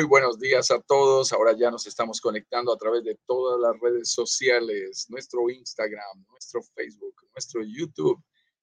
Muy buenos días a todos. Ahora ya nos estamos conectando a través de todas las redes sociales, nuestro Instagram, nuestro Facebook, nuestro YouTube,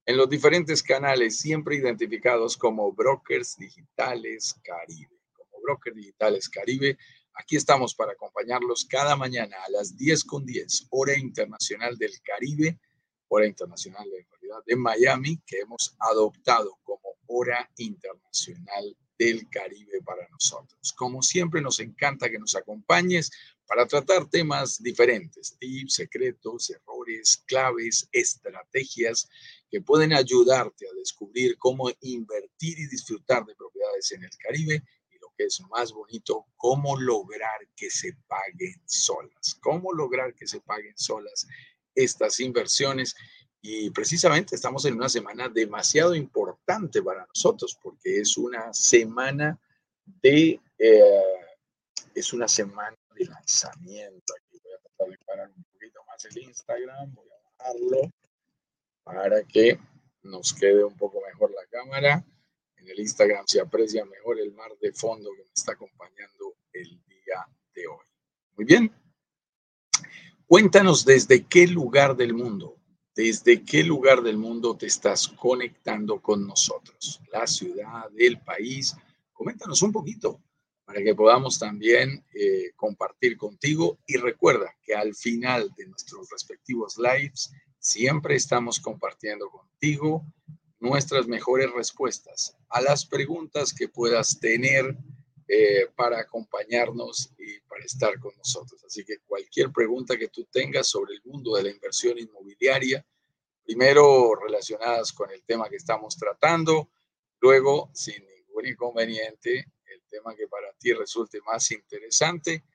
en los diferentes canales, siempre identificados como Brokers Digitales Caribe. Como Brokers Digitales Caribe, aquí estamos para acompañarlos cada mañana a las 10 con 10, hora internacional del Caribe, hora internacional de, de Miami, que hemos adoptado como hora internacional del Caribe para nosotros. Como siempre, nos encanta que nos acompañes para tratar temas diferentes, tips, secretos, errores, claves, estrategias que pueden ayudarte a descubrir cómo invertir y disfrutar de propiedades en el Caribe y lo que es más bonito, cómo lograr que se paguen solas, cómo lograr que se paguen solas estas inversiones y precisamente estamos en una semana demasiado importante para nosotros porque es una semana de, eh, es una semana de lanzamiento. Aquí voy a tratar de parar un poquito más el Instagram, voy a bajarlo para que nos quede un poco mejor la cámara. En el Instagram se aprecia mejor el mar de fondo que me está acompañando el día de hoy. Muy bien. Cuéntanos desde qué lugar del mundo desde qué lugar del mundo te estás conectando con nosotros, la ciudad, el país. Coméntanos un poquito para que podamos también eh, compartir contigo y recuerda que al final de nuestros respectivos lives siempre estamos compartiendo contigo nuestras mejores respuestas a las preguntas que puedas tener eh, para acompañarnos y para estar con nosotros. Así que cualquier pregunta que tú tengas sobre el mundo de la inversión inmobiliaria, primero relacionadas con el tema que estamos tratando, luego, sin ningún inconveniente, el tema que para ti resulte más interesante,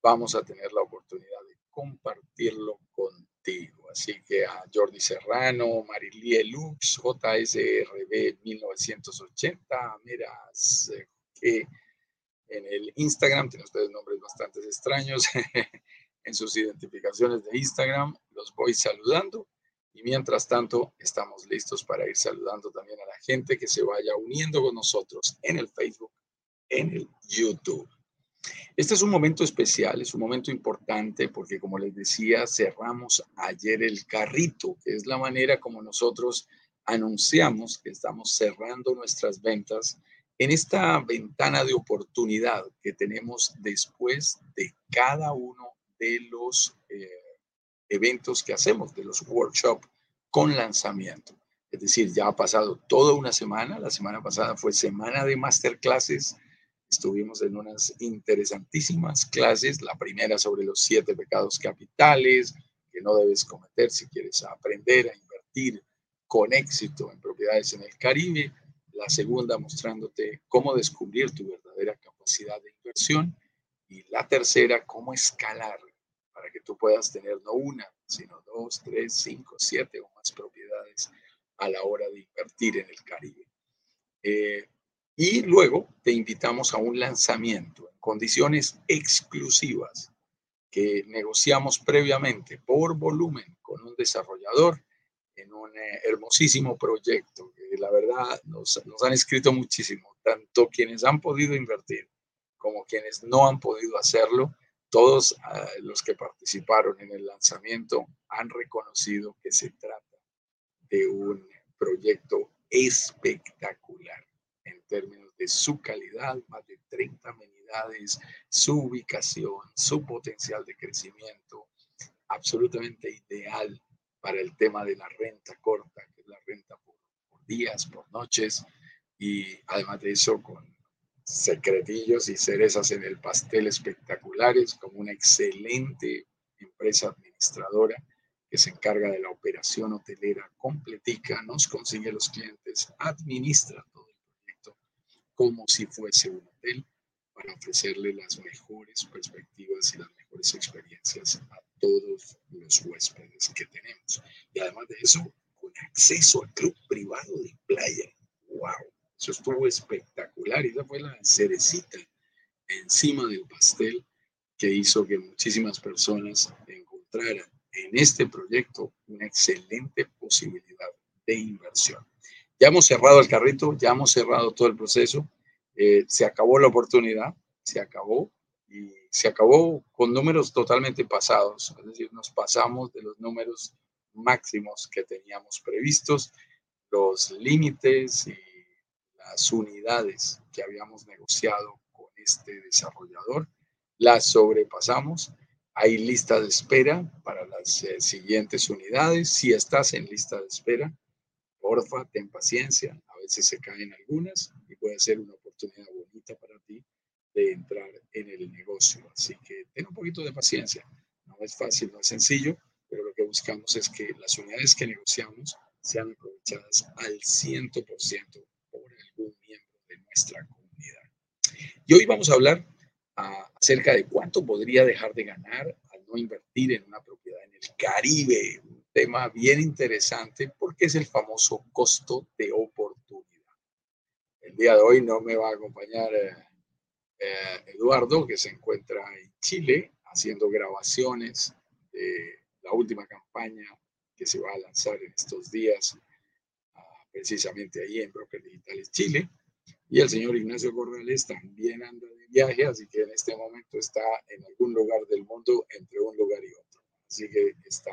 vamos a tener la oportunidad de compartirlo contigo. Así que a Jordi Serrano, Marilie Lux, JSRB 1980, miras que en el Instagram, tienen ustedes nombres bastante extraños en sus identificaciones de Instagram, los voy saludando y mientras tanto estamos listos para ir saludando también a la gente que se vaya uniendo con nosotros en el Facebook, en el YouTube. Este es un momento especial, es un momento importante porque como les decía, cerramos ayer el carrito, que es la manera como nosotros anunciamos que estamos cerrando nuestras ventas en esta ventana de oportunidad que tenemos después de cada uno de los eh, eventos que hacemos, de los workshops con lanzamiento. Es decir, ya ha pasado toda una semana. La semana pasada fue semana de masterclasses. Estuvimos en unas interesantísimas clases. La primera sobre los siete pecados capitales que no debes cometer si quieres aprender a invertir con éxito en propiedades en el Caribe la segunda mostrándote cómo descubrir tu verdadera capacidad de inversión y la tercera, cómo escalar para que tú puedas tener no una, sino dos, tres, cinco, siete o más propiedades a la hora de invertir en el Caribe. Eh, y luego te invitamos a un lanzamiento en condiciones exclusivas que negociamos previamente por volumen con un desarrollador en un eh, hermosísimo proyecto que la verdad nos, nos han escrito muchísimo, tanto quienes han podido invertir como quienes no han podido hacerlo. Todos ah, los que participaron en el lanzamiento han reconocido que se trata de un proyecto espectacular en términos de su calidad, más de 30 amenidades, su ubicación, su potencial de crecimiento, absolutamente ideal para el tema de la renta corta, que es la renta por, días, por noches, y además de eso con secretillos y cerezas en el pastel espectaculares, como una excelente empresa administradora que se encarga de la operación hotelera completica, nos consigue los clientes, administra todo el proyecto como si fuese un hotel para ofrecerle las mejores perspectivas y las mejores experiencias a todos los huéspedes que tenemos. Y además de eso, con acceso al club privado de playa. ¡Wow! Eso estuvo espectacular y esa fue la cerecita encima del pastel que hizo que muchísimas personas encontraran en este proyecto una excelente posibilidad de inversión. Ya hemos cerrado el carrito, ya hemos cerrado todo el proceso, eh, se acabó la oportunidad, se acabó se acabó con números totalmente pasados, es decir, nos pasamos de los números máximos que teníamos previstos, los límites y las unidades que habíamos negociado con este desarrollador, las sobrepasamos. Hay lista de espera para las eh, siguientes unidades. Si estás en lista de espera, porfa, ten paciencia. A veces se caen algunas y puede ser una oportunidad de entrar en el negocio. Así que ten un poquito de paciencia. No es fácil, no es sencillo, pero lo que buscamos es que las unidades que negociamos sean aprovechadas al 100% por algún miembro de nuestra comunidad. Y hoy vamos a hablar ah, acerca de cuánto podría dejar de ganar al no invertir en una propiedad en el Caribe. Un tema bien interesante porque es el famoso costo de oportunidad. El día de hoy no me va a acompañar eh, eh, Eduardo, que se encuentra en Chile haciendo grabaciones de la última campaña que se va a lanzar en estos días, ah, precisamente ahí en Broker Digitales Chile. Y el señor Ignacio Corrales también anda de viaje, así que en este momento está en algún lugar del mundo entre un lugar y otro. Así que está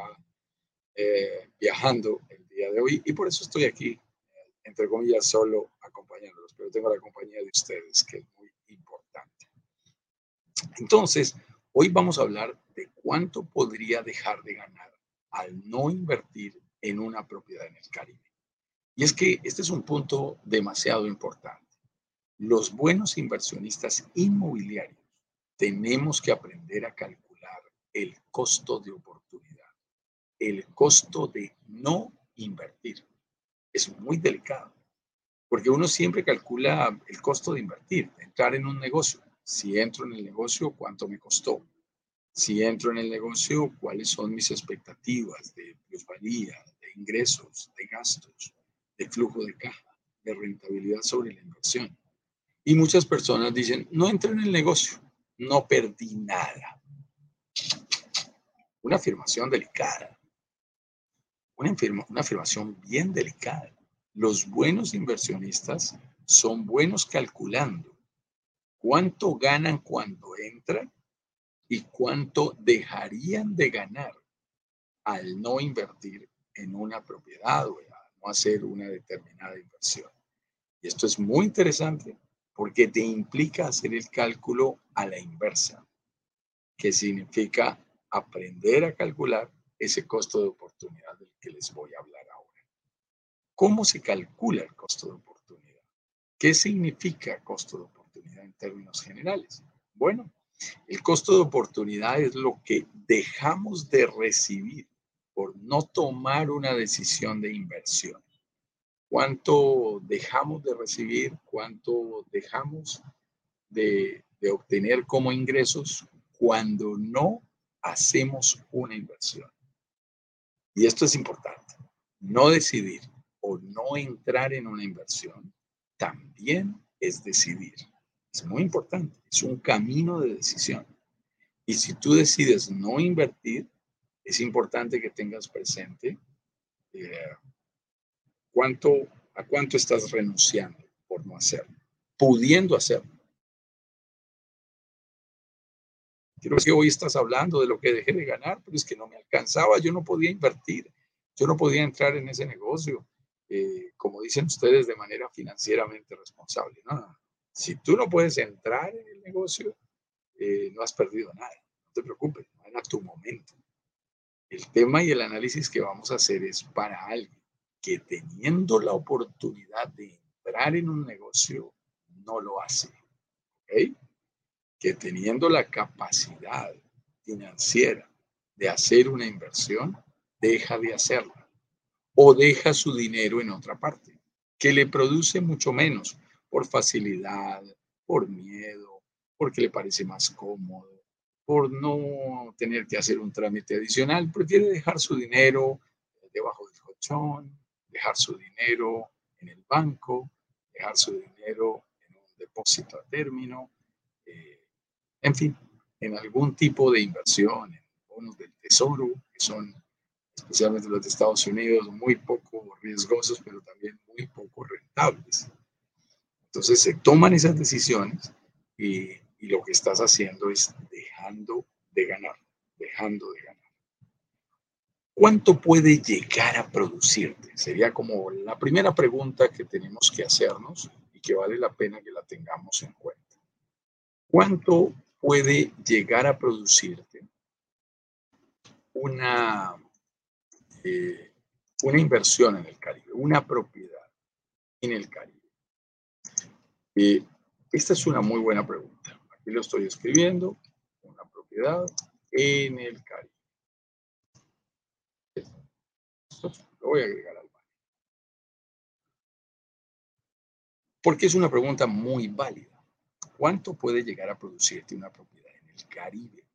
eh, viajando el día de hoy y por eso estoy aquí, entre comillas, solo acompañándolos, pero tengo la compañía de ustedes, que. Entonces, hoy vamos a hablar de cuánto podría dejar de ganar al no invertir en una propiedad en el Caribe. Y es que este es un punto demasiado importante. Los buenos inversionistas inmobiliarios tenemos que aprender a calcular el costo de oportunidad, el costo de no invertir. Es muy delicado, porque uno siempre calcula el costo de invertir, de entrar en un negocio. Si entro en el negocio, ¿cuánto me costó? Si entro en el negocio, ¿cuáles son mis expectativas de plusvalía, de ingresos, de gastos, de flujo de caja, de rentabilidad sobre la inversión? Y muchas personas dicen, no entré en el negocio, no perdí nada. Una afirmación delicada. Una, una afirmación bien delicada. Los buenos inversionistas son buenos calculando cuánto ganan cuando entran y cuánto dejarían de ganar al no invertir en una propiedad o no hacer una determinada inversión. Y esto es muy interesante porque te implica hacer el cálculo a la inversa, que significa aprender a calcular ese costo de oportunidad del que les voy a hablar ahora. ¿Cómo se calcula el costo de oportunidad? ¿Qué significa costo de oportunidad en términos generales? Bueno, el costo de oportunidad es lo que dejamos de recibir por no tomar una decisión de inversión cuánto dejamos de recibir, cuánto dejamos de, obtener como ingresos cuando no hacemos una inversión. Y esto es importante. No decidir o no entrar en una inversión también es decidir. Es muy importante. Es un camino de decisión. Y si tú decides no invertir, es importante que tengas presente eh, ¿Cuánto, ¿A cuánto estás renunciando por no hacerlo? Pudiendo hacerlo. Creo que hoy estás hablando de lo que dejé de ganar, pero es que no me alcanzaba, yo no podía invertir, yo no podía entrar en ese negocio, eh, como dicen ustedes, de manera financieramente responsable. No, Si tú no puedes entrar en el negocio, eh, no has perdido nada. No te preocupes, no tu momento. El tema y el análisis que vamos a hacer es para alguien que teniendo la oportunidad de entrar en un negocio, no lo hace. Que teniendo la capacidad financiera de hacer una inversión, deja de hacerla o deja su dinero en otra parte, que le produce mucho menos por facilidad, por miedo, porque le parece más cómodo, por no tener que hacer un trámite adicional, prefiere dejar su dinero debajo del colchón, dejar su dinero en el banco, dejar su dinero en un depósito a término, eh, en fin, en algún tipo de inversión, en bonos del tesoro, que son especialmente los de Estados Unidos, muy poco riesgosos, pero también muy poco rentables. Entonces se toman esas decisiones y lo que estás haciendo es dejando de ganar, dejando de ganar. ¿Cuánto puede llegar a producirte? Sería como la primera pregunta que tenemos que hacernos y que vale la pena que la tengamos en cuenta. ¿Cuánto puede llegar a producirte una, eh, una inversión en el Caribe, una propiedad en el Caribe? Eh, esta es una muy buena pregunta. Aquí lo estoy escribiendo, una propiedad en el Caribe. lo voy a agregar al baño. Porque es una pregunta muy válida. ¿Cuánto puede llegar a producirte una propiedad en el Caribe?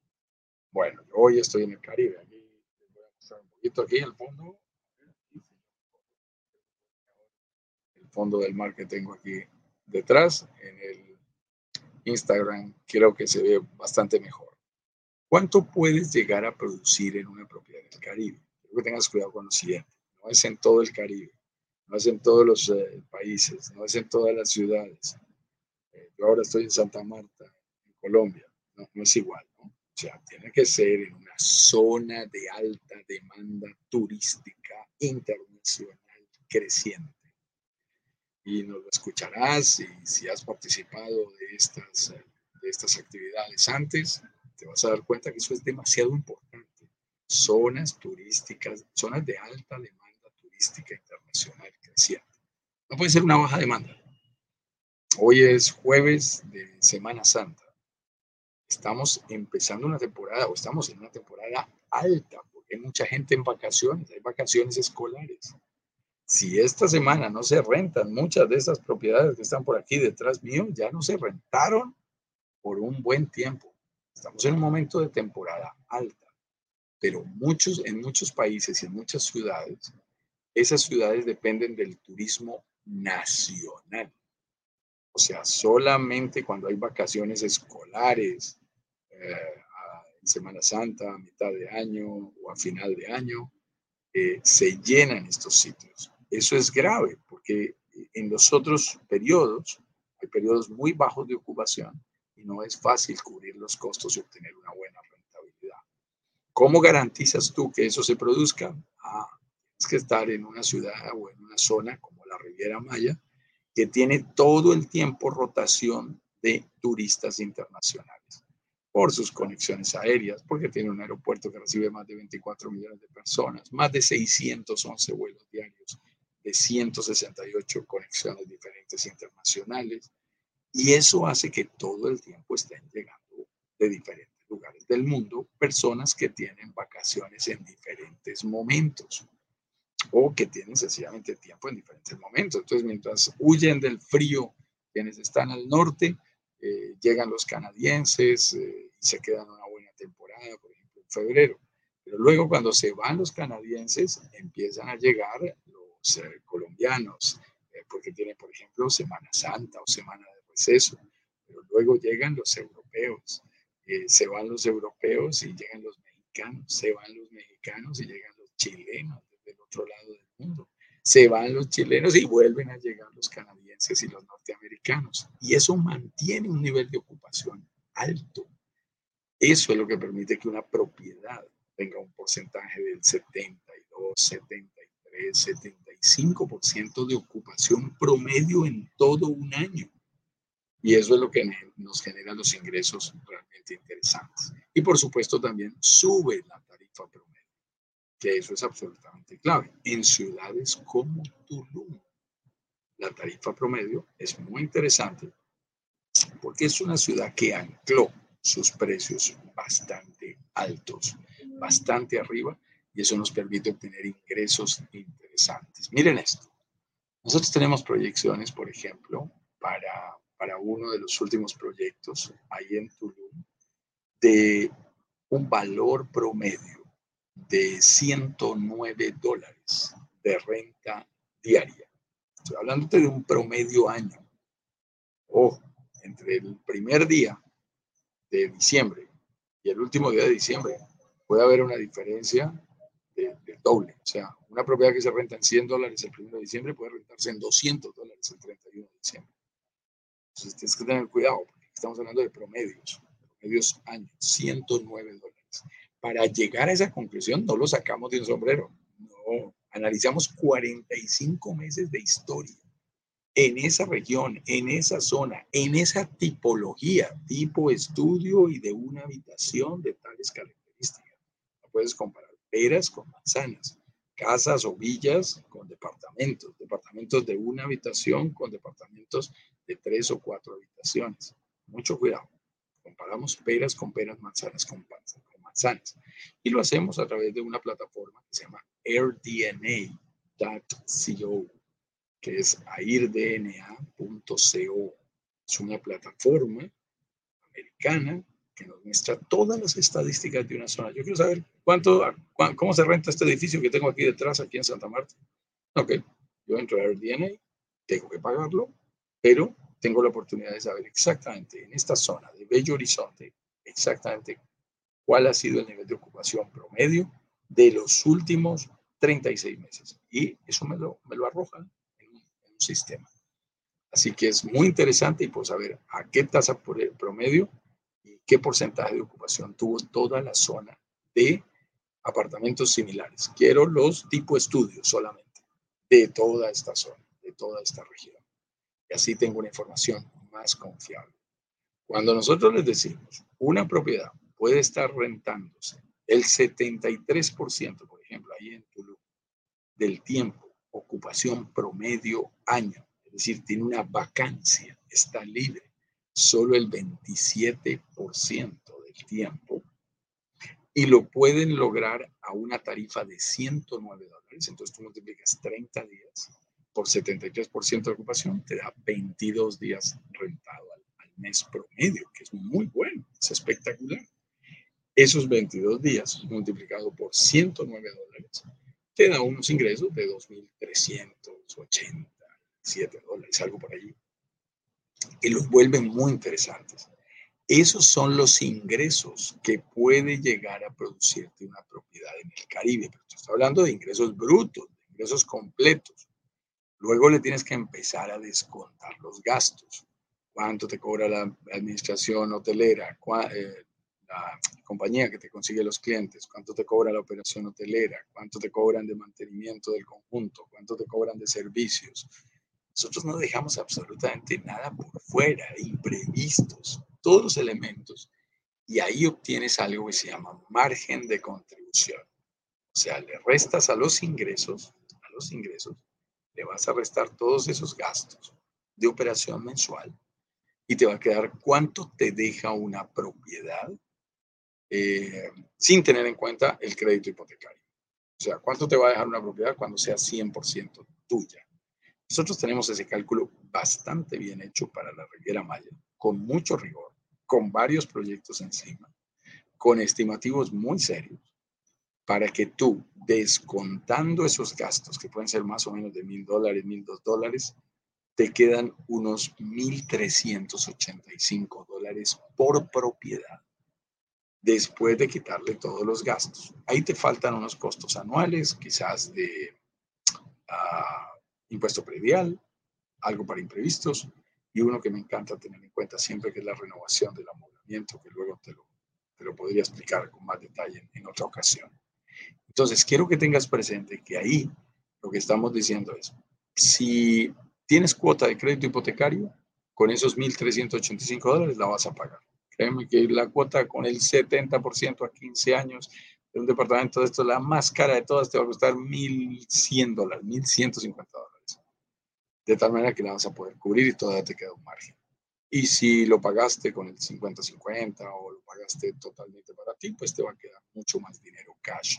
Bueno, yo hoy estoy en el Caribe. Aquí les voy a mostrar un poquito aquí el fondo. El fondo del mar que tengo aquí detrás en el Instagram creo que se ve bastante mejor. ¿Cuánto puedes llegar a producir en una propiedad del Caribe? Quiero que tengas cuidado con lo siguiente. No es en todo el Caribe, no es en todos los eh, países, no es en todas las ciudades. Eh, yo ahora estoy en Santa Marta, en Colombia. No, no es igual, ¿no? O sea, tiene que ser en una zona de alta demanda turística internacional creciente y nos lo escucharás y si has participado de estas, eh, de estas actividades antes, te vas a dar cuenta que eso es demasiado importante. Zonas turísticas, zonas de alta demanda turística internacional creciente. No puede ser una baja demanda. Hoy es jueves de Semana Santa. Estamos empezando una temporada o estamos en una temporada alta porque hay mucha gente en vacaciones, hay vacaciones escolares si esta semana no se rentan muchas de estas propiedades que están por aquí detrás mío, ya no se rentaron por un buen tiempo. Estamos en un momento de temporada alta, pero muchos, en muchos países y en muchas ciudades, esas ciudades dependen del turismo nacional. O sea, solamente cuando hay vacaciones escolares, eh, Semana Santa, a mitad de año o a final de año, se llenan estos sitios. Eso es grave porque en los otros periodos hay periodos muy bajos de ocupación y no es fácil cubrir los costos y obtener una buena rentabilidad. ¿Cómo garantizas tú que eso se produzca? Ah, tienes que estar en una ciudad o en una zona como la Riviera Maya que tiene todo el tiempo rotación de turistas internacionales por sus conexiones aéreas, porque tiene un aeropuerto que recibe más de 24 millones de personas, más de 611 vuelos diarios de 168 conexiones diferentes internacionales. Y eso hace que todo el tiempo estén llegando de diferentes lugares del mundo personas que tienen vacaciones en diferentes momentos o que tienen sencillamente tiempo en diferentes momentos. Entonces, mientras huyen del frío quienes están al norte, eh, llegan los canadienses eh, y se quedan una buena temporada, por ejemplo, en febrero. Pero luego cuando se van los canadienses, empiezan a llegar colombianos, eh, porque tienen, por ejemplo, Semana Santa o Semana de Receso, pero luego llegan los europeos, se van los europeos y llegan los mexicanos, se van los mexicanos y llegan los chilenos desde otro lado del mundo, se van los chilenos y vuelven a llegar los canadienses y los norteamericanos. Y eso mantiene un nivel de ocupación alto. Eso es lo que permite que una propiedad tenga un porcentaje del 72, 73, 70 5% de ocupación promedio en todo un año. Y eso es lo que nos genera los ingresos realmente interesantes. Y por supuesto también sube la tarifa promedio, que eso es absolutamente clave. En ciudades como Tulum, la tarifa promedio es muy interesante porque es una ciudad que ancló sus precios bastante altos, bastante arriba, y eso nos permite obtener ingresos interesantes Miren esto. Nosotros tenemos proyecciones, por ejemplo, para, para uno de los últimos proyectos ahí en Tulum, de un valor promedio de 109 dólares de renta diaria. Estoy hablando de un promedio año. O entre el primer día de diciembre y el último día de diciembre puede haber una diferencia de, doble. O sea, una propiedad que se renta en 100 dólares el 1 de diciembre puede rentarse en 200 dólares el 31 de diciembre. Entonces tienes que tener cuidado, porque estamos hablando de promedios, promedios años, 109 dólares. Para llegar a esa conclusión no lo sacamos de un sombrero, no, analizamos 45 meses de historia en esa región, en esa zona, en esa tipología, tipo estudio y de una habitación de tales características. No puedes comparar peras con manzanas, casas o villas con departamentos, departamentos de una habitación con departamentos de tres o cuatro habitaciones. Mucho cuidado. Comparamos peras con peras, manzanas con, con Y lo hacemos a través de una plataforma que se llama airdna.co que es airdna.co. Es una plataforma americana que nos muestra todas las estadísticas de una zona. Yo quiero saber cuánto, cómo se renta este edificio que tengo aquí detrás, aquí en Santa Marta. Ok, yo entro a AirDNA, tengo que pagarlo, pero tengo la oportunidad de saber exactamente en esta zona de Bello Horizonte, exactamente cuál ha sido el nivel de ocupación promedio de los últimos 36 meses. Y eso me lo, me lo arroja sistema. Así que es muy interesante y pues saber a qué tasa por el promedio y qué porcentaje de ocupación tuvo toda la zona de apartamentos similares. Quiero los tipo estudios solamente de toda esta zona, de toda esta región. Y así tengo una información más confiable. Cuando nosotros les decimos una propiedad puede estar rentándose el 73%, por ejemplo, ahí en Tulum, del tiempo ocupación promedio año, es decir, tiene una vacancia, está libre solo el 27% del tiempo y lo pueden lograr a una tarifa de 109 dólares. Entonces tú multiplicas 30 días por 73% de ocupación, te da 22 días rentado al, al, mes promedio, que es muy bueno, es espectacular. Esos 22 días multiplicado por 109 dólares te da unos ingresos de 2.387 dólares, algo por allí, que los vuelven muy interesantes. Esos son los ingresos que puede llegar a producirte una propiedad en el Caribe. Pero estoy hablando de ingresos brutos, de ingresos completos. Luego le tienes que empezar a descontar los gastos. ¿Cuánto te cobra la administración hotelera? Eh, la compañía que te consigue los clientes, cuánto te cobra la operación hotelera, cuánto te cobran de mantenimiento del conjunto, cuánto te cobran de servicios. Nosotros no dejamos absolutamente nada por fuera, imprevistos, todos los elementos. Y ahí obtienes algo que se llama margen de contribución. O sea, le restas a los ingresos, a los ingresos, le vas a restar todos esos gastos de operación mensual y te va a quedar cuánto te deja una propiedad eh, sin tener en cuenta el crédito hipotecario. O sea, ¿cuánto te va a dejar una propiedad cuando sea 100% tuya? Nosotros tenemos ese cálculo bastante bien hecho para la Riviera Maya, con mucho rigor, con varios proyectos encima, con estimativos muy serios, para que tú, descontando esos gastos, que pueden ser más o menos de mil dólares, mil dos dólares, te quedan unos 1.385 dólares por propiedad después de quitarle todos los gastos. Ahí te faltan unos costos anuales, quizás de uh, impuesto predial, algo para imprevistos, y uno que me encanta tener en cuenta siempre, que es la renovación del amoblamiento, que luego te lo, te lo podría explicar con más detalle en, otra ocasión. Entonces, quiero que tengas presente que ahí lo que estamos diciendo es, si tienes cuota de crédito hipotecario, con esos 1.385 dólares la vas a pagar. Que la cuota con el 70% a 15 años de un departamento de esto, la más cara de todas, te va a costar 1.100 dólares, 1.150 dólares. De tal manera que la vas a poder cubrir y todavía te queda un margen. Y si lo pagaste con el 50-50 o lo pagaste totalmente para ti, pues te va a quedar mucho más dinero cash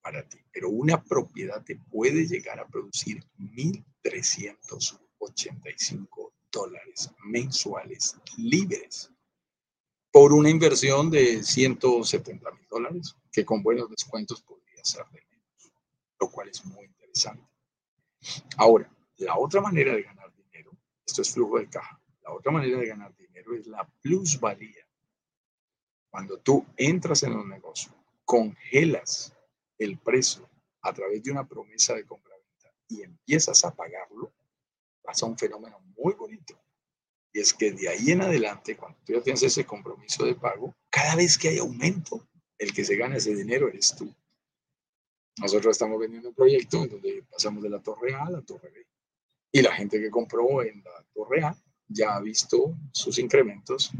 para ti. Pero una propiedad te puede llegar a producir 1.385 dólares mensuales libres por una inversión de 170 mil dólares, que con buenos descuentos podría ser de menos, lo cual es muy interesante. Ahora, la otra manera de ganar dinero, esto es flujo de caja, la otra manera de ganar dinero es la plusvalía. Cuando tú entras en un negocio, congelas el precio a través de una promesa de compra-venta y empiezas a pagarlo, pasa un fenómeno muy bonito Y es que de ahí en adelante, cuando tú ya tienes ese compromiso de pago, cada vez que hay aumento, el que se gana ese dinero eres tú. Nosotros estamos vendiendo un proyecto en donde pasamos de la torre A a la torre B. Y la gente que compró en la torre A ya ha visto sus incrementos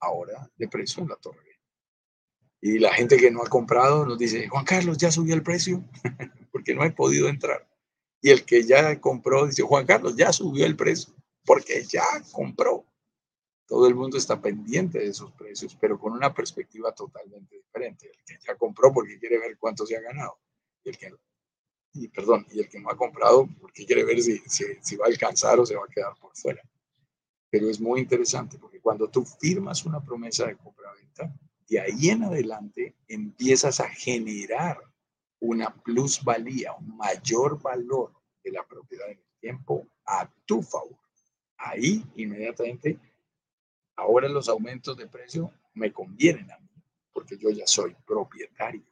ahora de precio en la torre B. Y la gente que no ha comprado nos dice, Juan Carlos, ya subió el precio, porque no he podido entrar. Y el que ya compró dice, Juan Carlos, ya subió el precio, porque ya compró. Todo el mundo está pendiente de esos precios, pero con una perspectiva totalmente diferente. El que ya compró porque quiere ver cuánto se ha ganado. Y el que, y, perdón, y el que no ha comprado porque quiere ver si, si, si va a alcanzar o se va a quedar por fuera. Pero es muy interesante porque cuando tú firmas una promesa de compra-venta, de ahí en adelante empiezas a generar una plusvalía, un mayor valor de la propiedad en el tiempo a tu favor. Ahí inmediatamente, ahora los aumentos de precio me convienen a mí, porque yo ya soy propietario.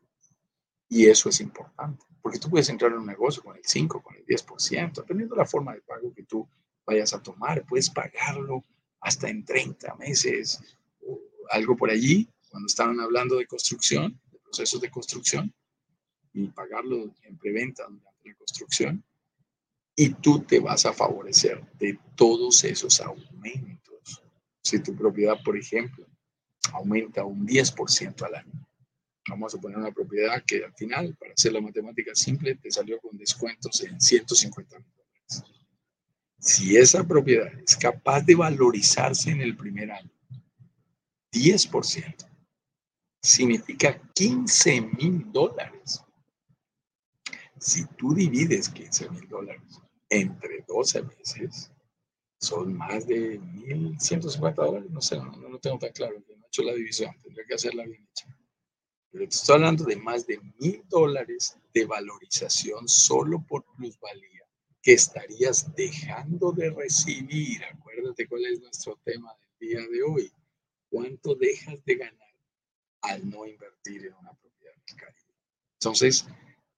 Y eso es importante, porque tú puedes entrar en un negocio con el 5, con el 10%, dependiendo de la forma de pago que tú vayas a tomar, puedes pagarlo hasta en 30 meses o algo por allí, cuando estaban hablando de construcción, de procesos de construcción, y pagarlo en preventa durante la construcción, y tú te vas a favorecer de todos esos aumentos. Si tu propiedad, por ejemplo, aumenta un 10% al año, vamos a poner una propiedad que al final, para hacer la matemática simple, te salió con descuentos en 150 mil dólares. Si esa propiedad es capaz de valorizarse en el primer año, 10%, significa 15 mil dólares. Si tú divides 15 mil dólares entre 12 meses, son más de 1.150 dólares. No sé, no, lo tengo tan claro, no he hecho la división, tendría que hacerla bien hecha. Pero te estoy hablando de más de mil dólares de valorización solo por plusvalía que estarías dejando de recibir. Acuérdate cuál es nuestro tema del día de hoy. ¿Cuánto dejas de ganar al no invertir en una propiedad del Caribe? Entonces,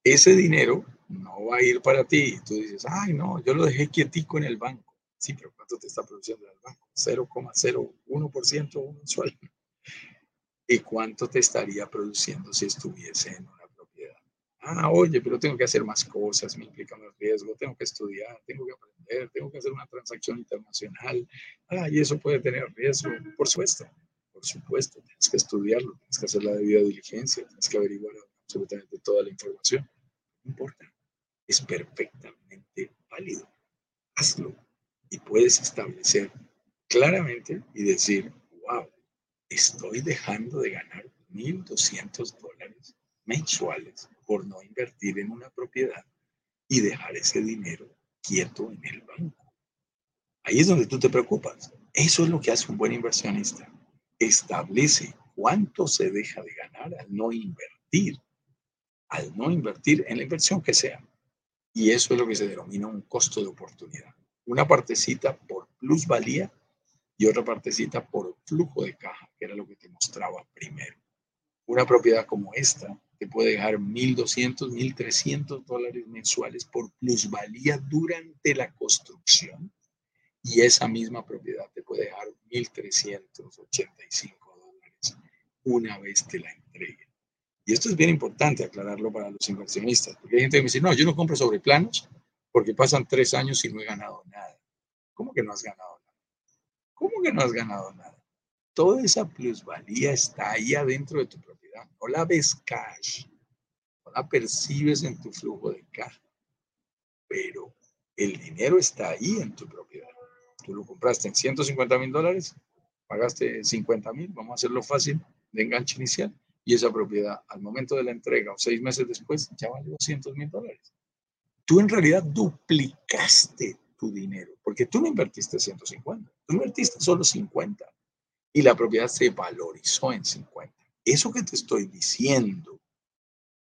ese dinero no va a ir para ti. Tú dices, ay, no, yo lo dejé quietico en el banco. Sí, pero ¿cuánto te está produciendo el banco? 0,01% mensual. ¿Y cuánto te estaría produciendo si estuviese en una propiedad? Ah, oye, pero tengo que hacer más cosas, me implica más riesgo, tengo que estudiar, tengo que aprender, tengo que hacer una transacción internacional. Ah, y eso puede tener riesgo, por supuesto, por supuesto, tienes que estudiarlo, tienes que hacer la debida diligencia, tienes que averiguar absolutamente toda la información. No importa, es perfectamente válido. Hazlo y puedes establecer claramente y decir, wow, estoy dejando de ganar 1.200 dólares mensuales por no invertir en una propiedad y dejar ese dinero quieto en el banco. Ahí es donde tú te preocupas. Eso es lo que hace un buen inversionista. Establece cuánto se deja de ganar al no invertir al no invertir en la inversión que sea. Y eso es lo que se denomina un costo de oportunidad. Una partecita por plusvalía y otra partecita por flujo de caja, que era lo que te mostraba primero. Una propiedad como esta te puede dejar 1.200, 1.300 dólares mensuales por plusvalía durante la construcción y esa misma propiedad te puede dejar 1.385 dólares una vez te la entreguen. Y esto es bien importante aclararlo para los inversionistas, porque hay gente que me dice, no, yo no compro sobre planos porque pasan tres años y no he ganado nada. ¿Cómo que no has ganado nada? ¿Cómo que no has ganado nada? Toda esa plusvalía está ahí adentro de tu propiedad. No la ves cash, no la percibes en tu flujo de caja, pero el dinero está ahí en tu propiedad. Tú lo compraste en 150 mil dólares, pagaste 50 mil, vamos a hacerlo fácil, de enganche inicial y esa propiedad al momento de la entrega o seis meses después ya vale 200 mil dólares. Tú en realidad duplicaste tu dinero porque tú no invertiste 150, tú invertiste solo 50 y la propiedad se valorizó en 50. Eso que te estoy diciendo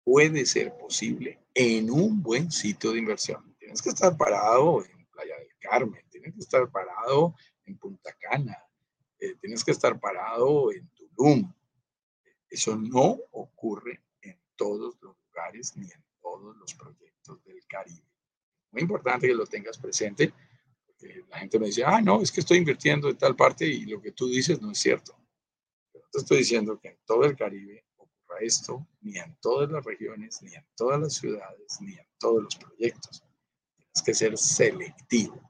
puede ser posible en un buen sitio de inversión. Tienes que estar parado en Playa del Carmen, tienes que estar parado en Punta Cana, eh, tienes que estar parado en Tulum, eso no ocurre en todos los lugares ni en todos los proyectos del Caribe. Muy importante que lo tengas presente, porque la gente me dice, ah, no, es que estoy invirtiendo en tal parte y lo que tú dices no es cierto. Pero te estoy diciendo que en todo el Caribe ocurra esto, ni en todas las regiones, ni en todas las ciudades, ni en todos los proyectos. Tienes que ser selectivo.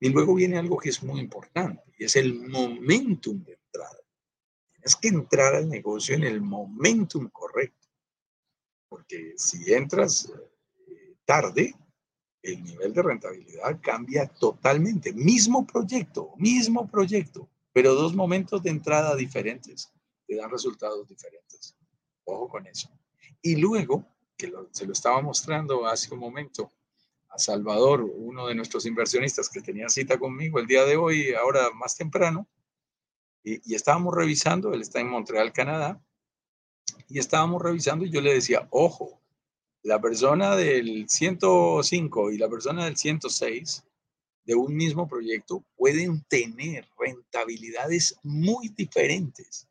Y luego viene algo que es muy importante y es el momentum de entrada. Tienes que entrar al negocio en el momentum correcto. Porque si entras eh, tarde, el nivel de rentabilidad cambia totalmente. Mismo proyecto, mismo proyecto, pero dos momentos de entrada diferentes te dan resultados diferentes. Ojo con eso. Y luego, que se lo estaba mostrando hace un momento a Salvador, uno de nuestros inversionistas que tenía cita conmigo el día de hoy, ahora más temprano, y, estábamos revisando, él está en Montreal, Canadá, y estábamos revisando y yo le decía, ojo, la persona del 105 y la persona del 106 de un mismo proyecto pueden tener rentabilidades muy diferentes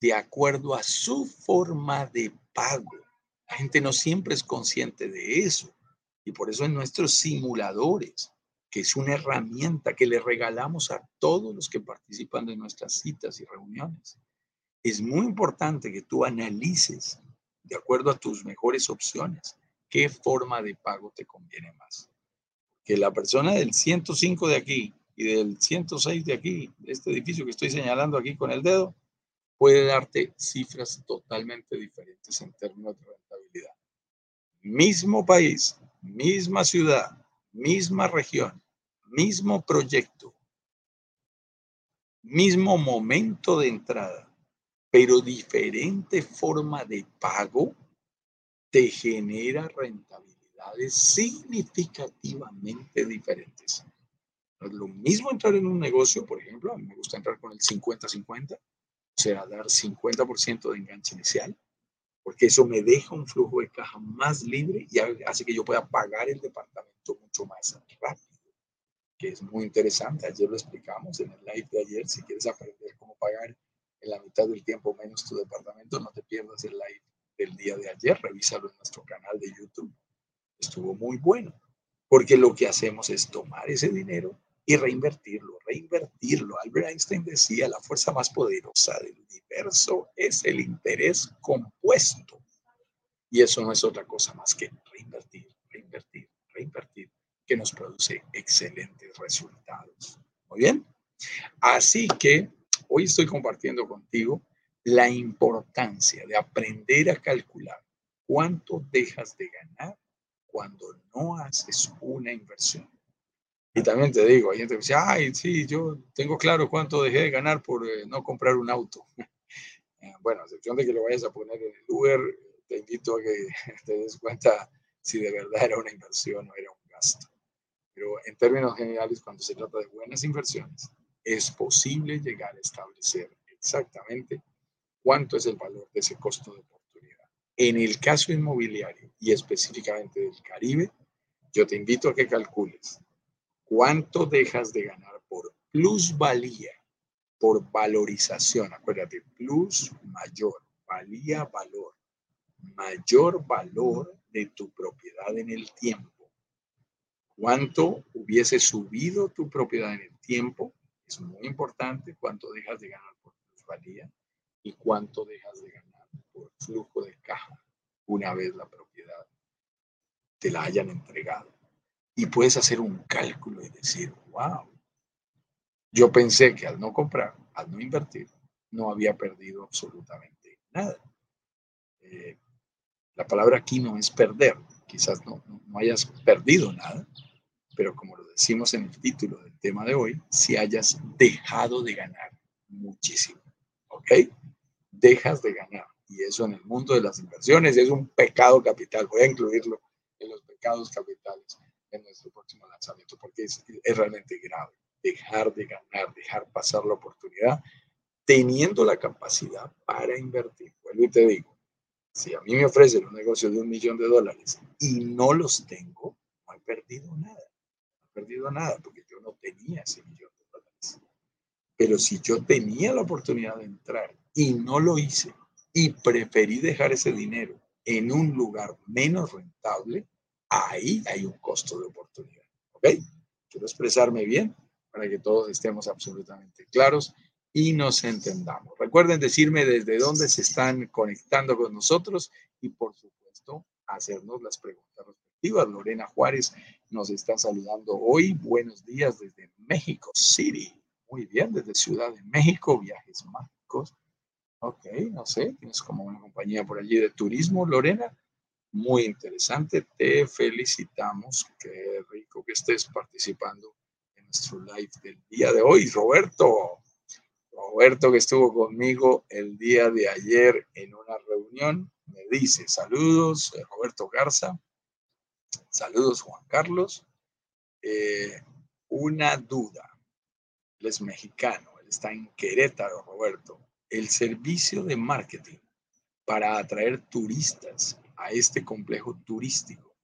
de acuerdo a su forma de pago. La gente no siempre es consciente de eso y por eso en nuestros simuladores, que es una herramienta que le regalamos a todos los que participan de nuestras citas y reuniones, es muy importante que tú analices de acuerdo a tus mejores opciones, qué forma de pago te conviene más. Que la persona del 105 de aquí y del 106 de aquí, este edificio que estoy señalando aquí con el dedo, puede darte cifras totalmente diferentes en términos de rentabilidad. Mismo país, misma ciudad, misma región, mismo proyecto, mismo momento de entrada, pero diferente forma de pago te genera rentabilidades significativamente diferentes. No es lo mismo entrar en un negocio, por ejemplo, a mí me gusta entrar con el 50-50, o sea, dar 50% de enganche inicial, porque eso me deja un flujo de caja más libre y hace que yo pueda pagar el departamento mucho más rápido, que es muy interesante. Ayer lo explicamos en el live de ayer, si quieres aprender cómo pagar en la mitad del tiempo menos tu departamento, no te pierdas el live del día de ayer, revísalo en nuestro canal de YouTube. Estuvo muy bueno, porque lo que hacemos es tomar ese dinero y reinvertirlo, reinvertirlo. Albert Einstein decía, la fuerza más poderosa del universo es el interés compuesto. Y eso no es otra cosa más que reinvertir, reinvertir, reinvertir, que nos produce excelentes resultados. Muy bien. Así que Hoy estoy compartiendo contigo la importancia de aprender a calcular cuánto dejas de ganar cuando no haces una inversión. Y también te digo, hay gente que dice, ay, sí, yo tengo claro cuánto dejé de ganar por eh, no comprar un auto. Eh, bueno, a excepción de que lo vayas a poner en el Uber, te invito a que te des cuenta si de verdad era una inversión o era un gasto. Pero en términos generales, cuando se trata de buenas inversiones, es posible llegar a establecer exactamente cuánto es el valor de ese costo de oportunidad. En el caso inmobiliario y específicamente del Caribe, yo te invito a que calcules cuánto dejas de ganar por plusvalía, por valorización. Acuérdate, plus mayor, valía valor, mayor valor de tu propiedad en el tiempo. ¿Cuánto hubiese subido tu propiedad en el tiempo es muy importante cuánto dejas de ganar por plusvalía y cuánto dejas de ganar por flujo de caja una vez la propiedad te la hayan entregado. Y puedes hacer un cálculo y decir, wow, yo pensé que al no comprar, al no invertir, no había perdido absolutamente nada. Eh, la palabra aquí no es perder, quizás no, no hayas perdido nada, pero como lo decimos en el título del tema de hoy, si hayas dejado de ganar muchísimo, ¿ok? Dejas de ganar. Y eso en el mundo de las inversiones es un pecado capital. Voy a incluirlo en los pecados capitales en nuestro próximo lanzamiento porque es, es realmente grave. Dejar de ganar, dejar pasar la oportunidad, teniendo la capacidad para invertir. Vuelvo y te digo, si a mí me ofrecen un negocio de un millón de dólares y no los tengo, no he perdido nada perdido nada porque yo no tenía ese millón de dólares. Pero si yo tenía la oportunidad de entrar y no lo hice y preferí dejar ese dinero en un lugar menos rentable, ahí hay un costo de oportunidad. ¿Ok? Quiero expresarme bien. para que todos estemos absolutamente claros y nos entendamos. Recuerden decirme desde dónde se están conectando con nosotros y por supuesto hacernos las preguntas respectivas. Lorena Juárez nos está saludando hoy. Buenos días desde México City. Muy bien, desde Ciudad de México, viajes mágicos. Ok, no sé, tienes como una compañía por allí de turismo, Lorena. Muy interesante, te felicitamos. Qué rico que estés participando en nuestro live del día de hoy. Roberto, Roberto que estuvo conmigo el día de ayer en una reunión, me dice saludos, eh, Roberto Garza, saludos Juan Carlos. Eh, una duda, él es mexicano, él está en Querétaro, Roberto. El servicio de marketing para atraer turistas a este complejo turístico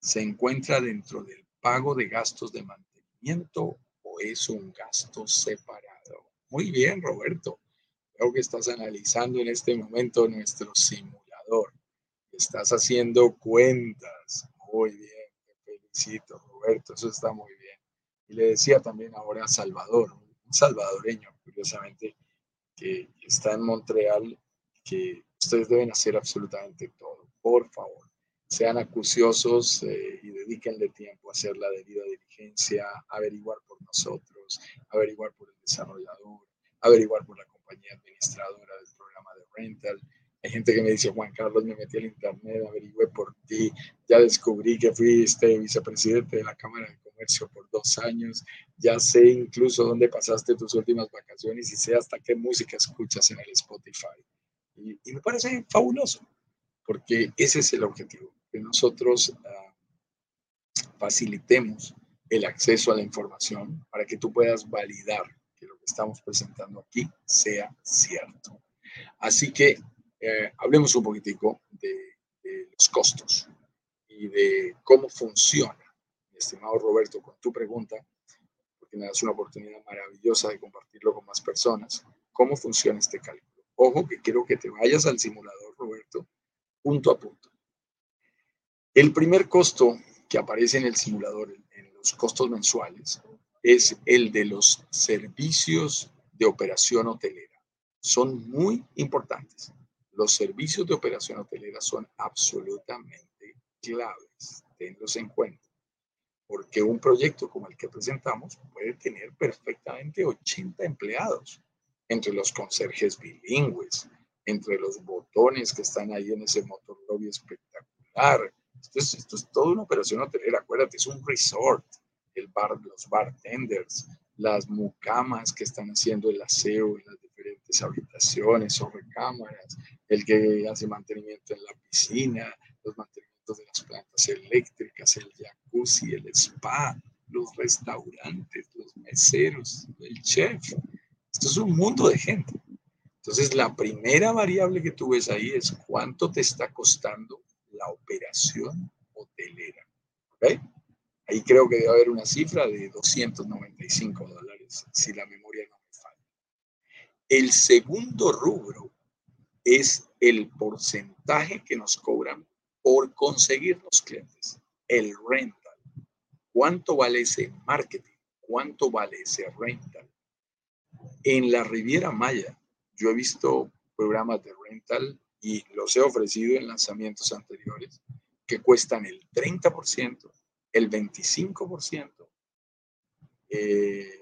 se encuentra dentro del pago de gastos de mantenimiento o es un gasto separado. Muy bien, Roberto. Creo que estás analizando en este momento nuestro simulador. Estás haciendo cuentas. Muy bien, te felicito, Roberto. Eso está muy bien. Y le decía también ahora a Salvador, un salvadoreño, curiosamente, que está en Montreal, que ustedes deben hacer absolutamente todo. Por favor, sean acuciosos eh, y dedíquenle tiempo a hacer la debida diligencia, averiguar por nosotros, averiguar por el desarrollador, averiguar por la compañía administradora del programa de rental. Hay gente que me dice, Juan Carlos, me metí al internet, averigüé por ti, ya descubrí que fuiste vicepresidente de la Cámara de Comercio por dos años, ya sé incluso dónde pasaste tus últimas vacaciones y sé hasta qué música escuchas en el Spotify. Y, me parece fabuloso, porque ese es el objetivo, que nosotros ah, facilitemos el acceso a la información para que tú puedas validar que lo que estamos presentando aquí sea cierto. Así que eh, hablemos un poquitico de, de, los costos y de cómo funciona, mi estimado Roberto, con tu pregunta, porque me das una oportunidad maravillosa de compartirlo con más personas, cómo funciona este cálculo. Ojo que quiero que te vayas al simulador, Roberto, punto a punto. El primer costo que aparece en el simulador, en los costos mensuales, es el de los servicios de operación hotelera. Son muy importantes. Los servicios de operación hotelera son absolutamente claves. Tenlos en cuenta. Porque un proyecto como el que presentamos puede tener perfectamente 80 empleados, entre los conserjes bilingües, entre los botones que están ahí en ese motor lobby espectacular. Esto es, esto es toda una operación hotelera. Acuérdate, es un resort el bar, los bartenders, las mucamas que están haciendo el aseo en las diferentes habitaciones o recámaras, el que hace mantenimiento en la piscina, los mantenimientos de las plantas eléctricas, el jacuzzi, el spa, los restaurantes, los meseros, el chef. Esto es un mundo de gente. Entonces, la primera variable que tú ves ahí es cuánto te está costando la operación hotelera. ¿Ok? Ahí creo que debe haber una cifra de 295 dólares, si la memoria no me falla. El segundo rubro es el porcentaje que nos cobran por conseguir los clientes, el rental. ¿Cuánto vale ese marketing? ¿Cuánto vale ese rental? En la Riviera Maya, yo he visto programas de rental y los he ofrecido en lanzamientos anteriores que cuestan el 30%, el 25%, eh,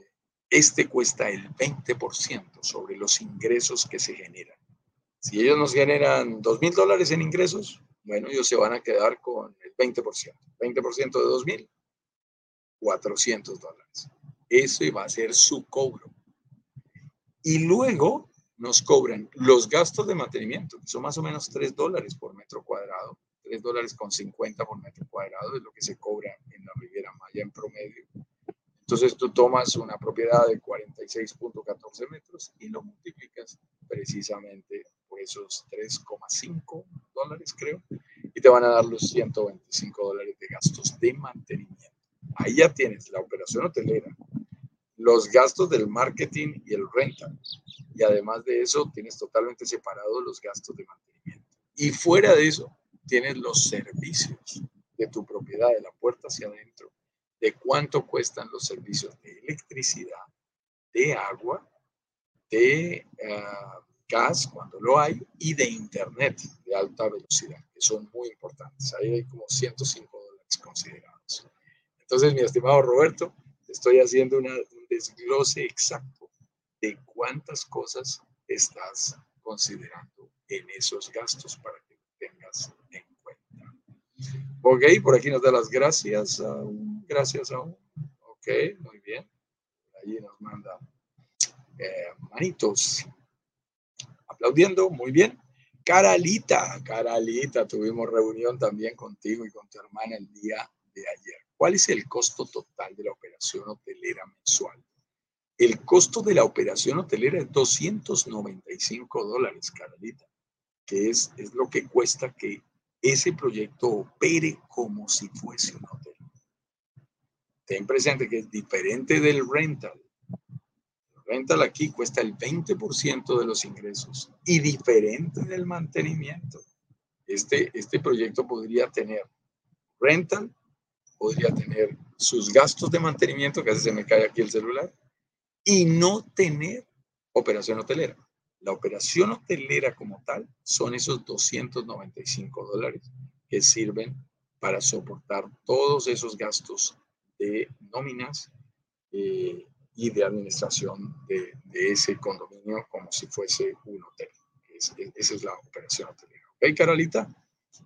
este cuesta el 20% sobre los ingresos que se generan. Si ellos nos generan 2 mil dólares en ingresos, bueno, ellos se van a quedar con el 20%. 20% de 2 mil, 400 dólares. Eso va a ser su cobro. Y luego nos cobran los gastos de mantenimiento, que son más o menos 3 dólares por metro cuadrado, 3 dólares con 50 por metro cuadrado es lo que se cobra en la Riviera Maya en promedio. Entonces tú tomas una propiedad de 46.14 metros y lo multiplicas precisamente por esos 3,5 dólares, creo, y te van a dar los 125 dólares de gastos de mantenimiento. Ahí ya tienes la operación hotelera, los gastos del marketing y el rental. Y además de eso, tienes totalmente separados los gastos de mantenimiento. Y fuera de eso, tienes los servicios de tu propiedad, de la puerta hacia adentro, de cuánto cuestan los servicios de electricidad, de agua, de ah, gas cuando lo hay y de internet de alta velocidad, que son muy importantes. Ahí hay como 105 dólares considerados. Entonces, mi estimado Roberto, estoy haciendo un desglose exacto de cuántas cosas estás considerando en esos gastos para que tengas en cuenta. Ok, por aquí nos da las gracias. gracias aún. Ok, muy bien. Allí nos manda eh, manitos. Aplaudiendo, muy bien. Caralita, Caralita, tuvimos reunión también contigo y con tu hermana el día de ayer. ¿Cuál es el costo total de la operación hotelera mensual? El costo de la operación hotelera es 295 dólares, Carolita, que es, es lo que cuesta que ese proyecto opere como si fuese un hotel. Ten presente que es diferente del rental. Rental aquí cuesta el 20% de los ingresos y diferente del mantenimiento. Este, este proyecto podría tener rental podría tener sus gastos de mantenimiento, veces se me cae aquí el celular, y no tener operación hotelera. La operación hotelera como tal son esos 295 dólares que sirven para soportar todos esos gastos de nóminas eh, y de administración de, ese condominio como si fuese un hotel. esa es la operación hotelera. ¿Ok, Carolita?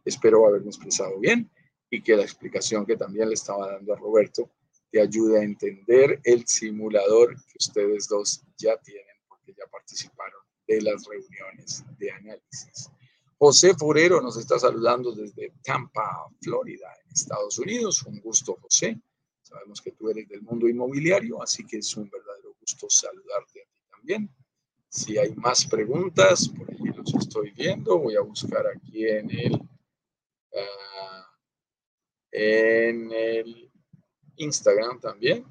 Espero haberme expresado bien y que la explicación que también le estaba dando a Roberto te ayude a entender el simulador que ustedes dos ya tienen porque ya participaron de las reuniones de análisis. José Forero nos está saludando desde Tampa, Florida, en Estados Unidos. Un gusto, José. Sabemos que tú eres del mundo inmobiliario, así que es un verdadero gusto saludarte a ti también. Si hay más preguntas, por aquí los estoy viendo. Voy a buscar aquí en el... Uh, en el Instagram también.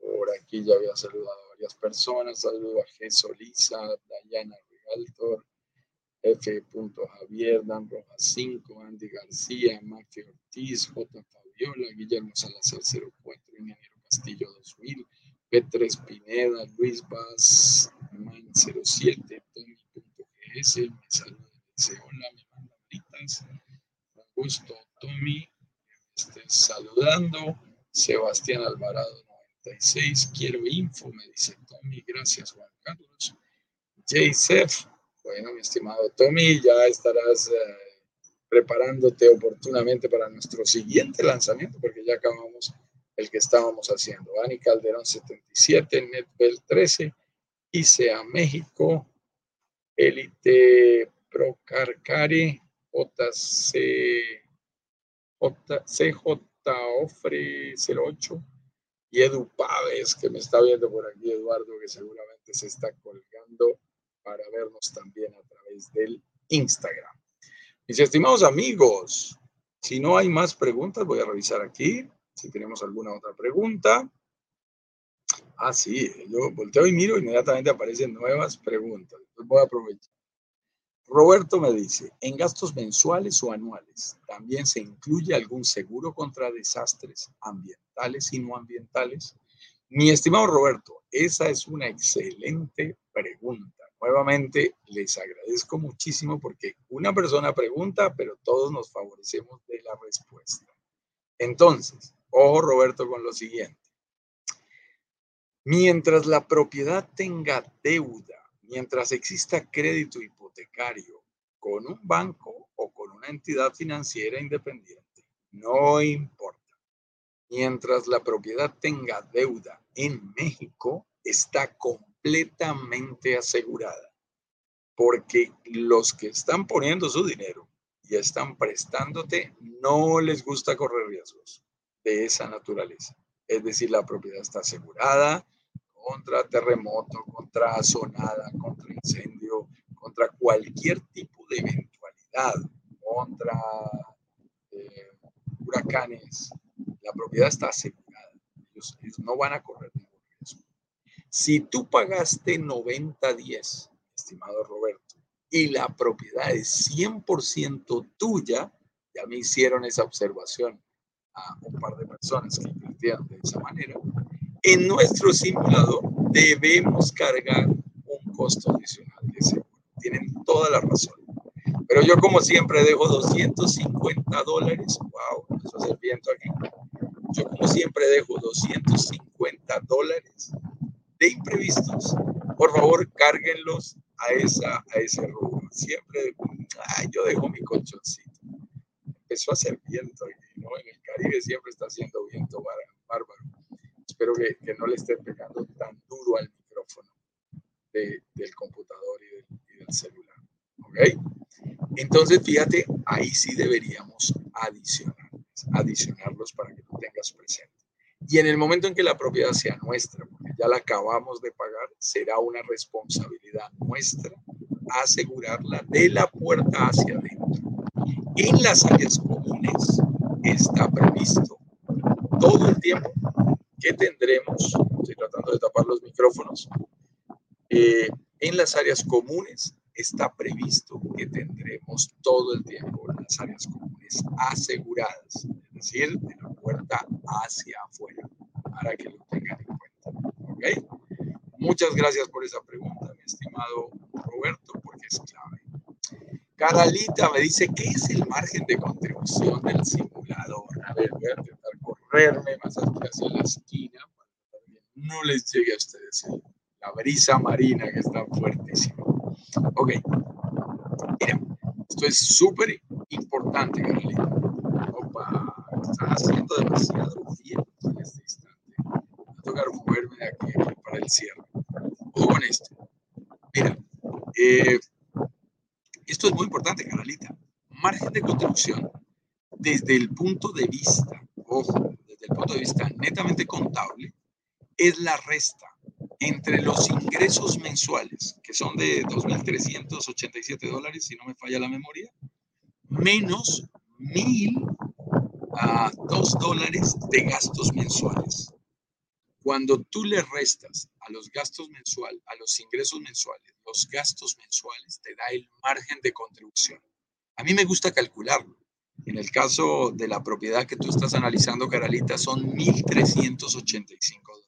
Por aquí ya había saludado a varias personas. Saludo a G. Solisa, Dayana Regaltor, F. Javier, Dan Rojas 5, Andy García, Mafia Ortiz, J. Fabiola, Guillermo Salazar 04, Ingeniero Castillo 2000, P3 Pineda, Luis Vaz, Man 07, Tommy.gs, me saluda, dice hola, me manda bonitas. Un gusto, Tommy saludando. Sebastián Alvarado 96, quiero info, me dice Tommy, gracias Juan Carlos. JSF, bueno, mi estimado Tommy, ya estarás eh, preparándote oportunamente para nuestro siguiente lanzamiento, porque ya acabamos el que estábamos haciendo. Ani Calderón 77, Netbel 13, ICEA México, Elite Procarcari, JC CJ Ofre 08 y Edu Paves, que me está viendo por aquí, Eduardo, que seguramente se está colgando para vernos también a través del Instagram. Mis estimados amigos, si no hay más preguntas, voy a revisar aquí si tenemos alguna otra pregunta. Ah, sí, yo volteo y miro, inmediatamente aparecen nuevas preguntas. Voy a aprovechar. Roberto me dice, en gastos mensuales o anuales, ¿también se incluye algún seguro contra desastres ambientales y no ambientales? Mi estimado Roberto, esa es una excelente pregunta. Nuevamente, les agradezco muchísimo porque una persona pregunta, pero todos nos favorecemos de la respuesta. Entonces, ojo Roberto con lo siguiente. Mientras la propiedad tenga deuda, mientras exista crédito y con un banco o con una entidad financiera independiente. No importa. Mientras la propiedad tenga deuda en México, está completamente asegurada. Porque los que están poniendo su dinero y están prestándote, no les gusta correr riesgos de esa naturaleza. Es decir, la propiedad está asegurada contra terremoto, contra azonada, contra incendio, contra cualquier tipo de eventualidad, contra eh, huracanes, la propiedad está asegurada. Ellos, no van a correr ningún riesgo. Si tú pagaste 90-10, estimado Roberto, y la propiedad es 100% tuya, ya me hicieron esa observación a un par de personas que invirtieron de esa manera, en nuestro simulador debemos cargar un costo adicional. Tienen toda la razón. Pero yo como siempre dejo 250 dólares. Wow, eso es el viento aquí. Yo como siempre dejo 250 dólares de imprevistos. Por favor, cárguenlos a, esa, a ese rubro. Siempre, ay, yo dejo mi colchoncito. Empezó a hacer viento aquí, ¿no? En el Caribe siempre está haciendo viento bárbaro. Espero que, que no le esté pegando tan duro al micrófono de, del computador del celular. ¿Ok? Entonces, fíjate, ahí sí deberíamos adicionarlos, adicionarlos para que lo tengas presente. Y en el momento en que la propiedad sea nuestra, porque ya la acabamos de pagar, será una responsabilidad nuestra asegurarla de la puerta hacia adentro. En las áreas comunes está previsto todo el tiempo que tendremos, estoy tratando de tapar los micrófonos, eh, en las áreas comunes está previsto que tendremos todo el tiempo las áreas comunes aseguradas, es decir, de la puerta hacia afuera, para que lo tengan en cuenta. ¿Ok? Muchas gracias por esa pregunta, mi estimado Roberto, porque es clave. Caralita me dice, ¿qué es el margen de contribución del simulador? A ver, voy a intentar correrme más hacia la esquina para que no les llegue a ustedes la brisa marina que está fuertísima. Ok. Mira, esto es súper importante, Carolina. Opa, están haciendo demasiado bien en este instante. Voy a tocar moverme de aquí, para el cierre. Ojo con esto. Mira, eh, esto es muy importante, Carolita. Margen de contribución desde el punto de vista, ojo, desde el punto de vista netamente contable, es la resta entre los ingresos mensuales, son de 2.387 dólares, si no me falla la memoria, menos 1.002 ah, dólares de gastos mensuales. Cuando tú le restas a los gastos mensuales, a los ingresos mensuales, los gastos mensuales, te da el margen de contribución. A mí me gusta calcularlo. En el caso de la propiedad que tú estás analizando, Caralita, son 1.385 dólares.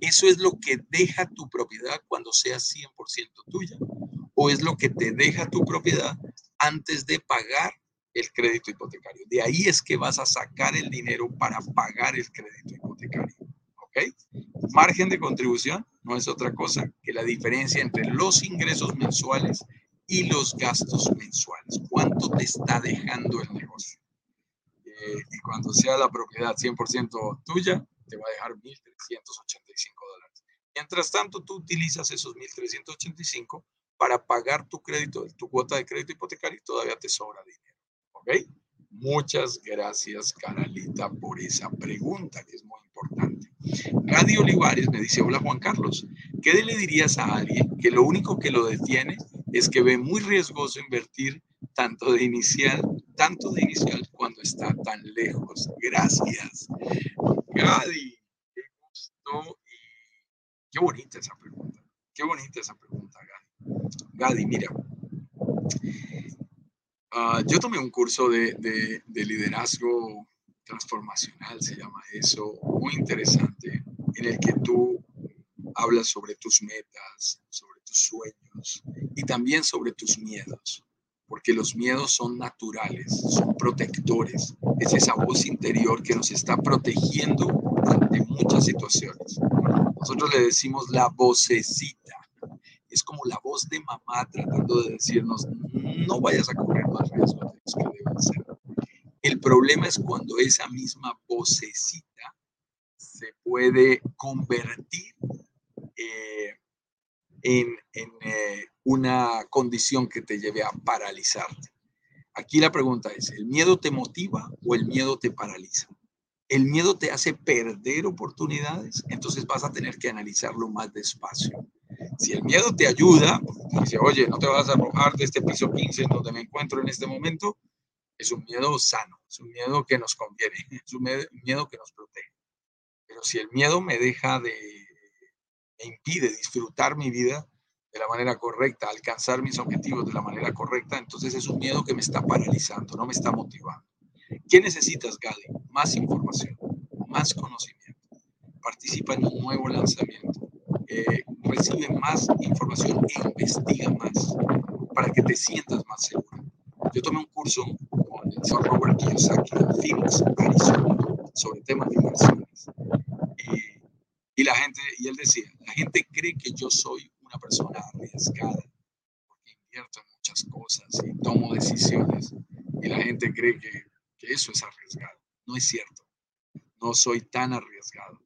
¿Eso es lo que deja tu propiedad cuando sea 100% tuya? ¿O es lo que te deja tu propiedad antes de pagar el crédito hipotecario? De ahí es que vas a sacar el dinero para pagar el crédito hipotecario. ¿Ok? Margen de contribución no es otra cosa que la diferencia entre los ingresos mensuales y los gastos mensuales. ¿Cuánto te está dejando el negocio? Eh, y cuando sea la propiedad 100% tuya, te va a dejar 1.385 dólares. Mientras tanto, tú utilizas esos 1.385 para pagar tu crédito, tu cuota de crédito hipotecario y todavía te sobra dinero. ¿Ok? Muchas gracias, Caralita, por esa pregunta que es muy importante. Gadi Olivares me dice, hola Juan Carlos, ¿qué le dirías a alguien que lo único que lo detiene es que ve muy riesgoso invertir tanto de inicial, tanto de inicial cuando está tan lejos? Gracias. Gadi, qué gusto y bonita esa pregunta. Qué bonita esa pregunta, Gadi. Mira, uh, yo tomé un curso de, de, de, liderazgo transformacional, se llama eso, muy interesante, en el que tú hablas sobre tus metas, sobre tus sueños y también sobre tus miedos porque los miedos son naturales, son protectores. Es esa voz interior que nos está protegiendo ante muchas situaciones. Nosotros le decimos la vocecita. Es como la voz de mamá tratando de decirnos, no vayas a correr más riesgo de los que deben ser. El problema es cuando esa misma vocecita se puede convertir eh, en, eh, una condición que te lleve a paralizarte. Aquí la pregunta es, ¿el miedo te motiva o el miedo te paraliza? ¿El miedo te hace perder oportunidades? Entonces vas a tener que analizarlo más despacio. Si el miedo te ayuda, dice, oye, no te vas a arrojar de este piso 15 en donde me encuentro en este momento, es un miedo sano, es un miedo que nos conviene, es un miedo que nos protege. Pero si el miedo me deja de me impide disfrutar mi vida de la manera correcta, alcanzar mis objetivos de la manera correcta, entonces es un miedo que me está paralizando, no me está motivando. ¿Qué necesitas, Gadi? más información, más conocimiento, participa en un nuevo lanzamiento, eh, recibe más información e investiga más para que te sientas más seguro. Yo tomé un curso con el señor Robert Kiyosaki en Phoenix, Arizona, sobre temas de inversiones. Y, y la gente, y él decía, la gente cree que yo soy una persona arriesgada porque invierto en muchas cosas y tomo decisiones y la gente cree que, que eso es arriesgado. No es cierto. No soy tan arriesgado.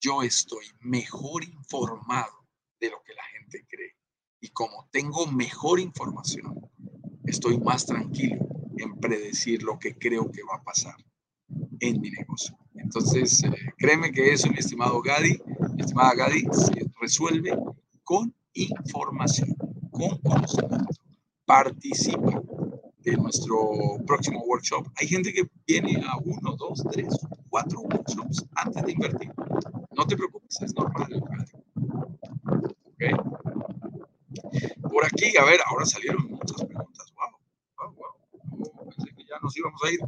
Yo estoy mejor informado de lo que la gente cree. Y como tengo mejor información, estoy más tranquilo en predecir lo que creo que va a pasar en mi negocio. Entonces, eh, créeme que eso, mi estimado Gadi, mi estimada Gadi, se resuelve con información, con conocimiento. Participa de nuestro próximo workshop. Hay gente que viene a uno, dos, tres, cuatro workshops antes de invertir. No te preocupes, es normal. ¿Okay? Por aquí, a ver, ahora salieron muchas preguntas. Wow, wow, wow. pensé que ya nos íbamos a ir.